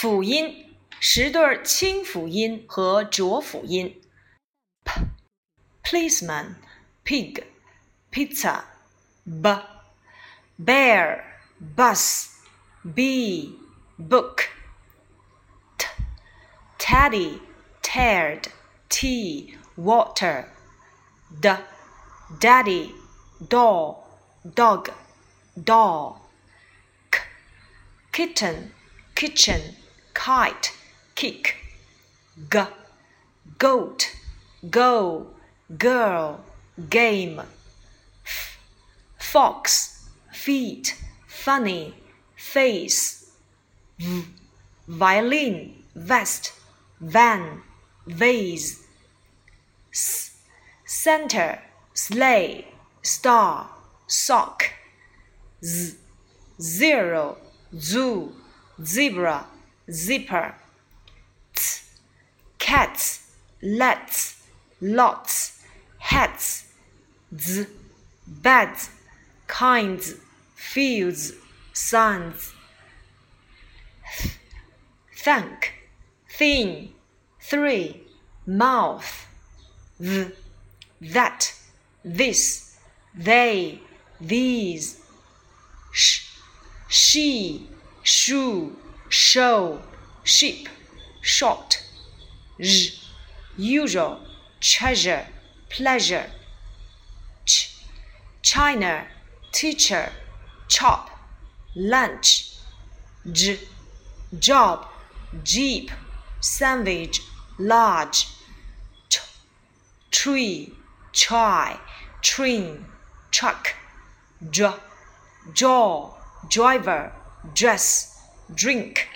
辅音十对清辅音和浊辅音：p policeman pig pizza b bear bus b book t teddy tired tea water d daddy doll dog doll k kitten kitchen kite kick g goat go girl game f fox feet funny face v violin vest van vase s center sleigh star sock z zero zoo zebra zipper t cats lets lots hats z beds kinds fields sons th thank thin three mouth th that this they these sh she shoe show sheep short j usual treasure pleasure ch china teacher chop lunch j job jeep sandwich large t tree try train truck j jaw driver dress drink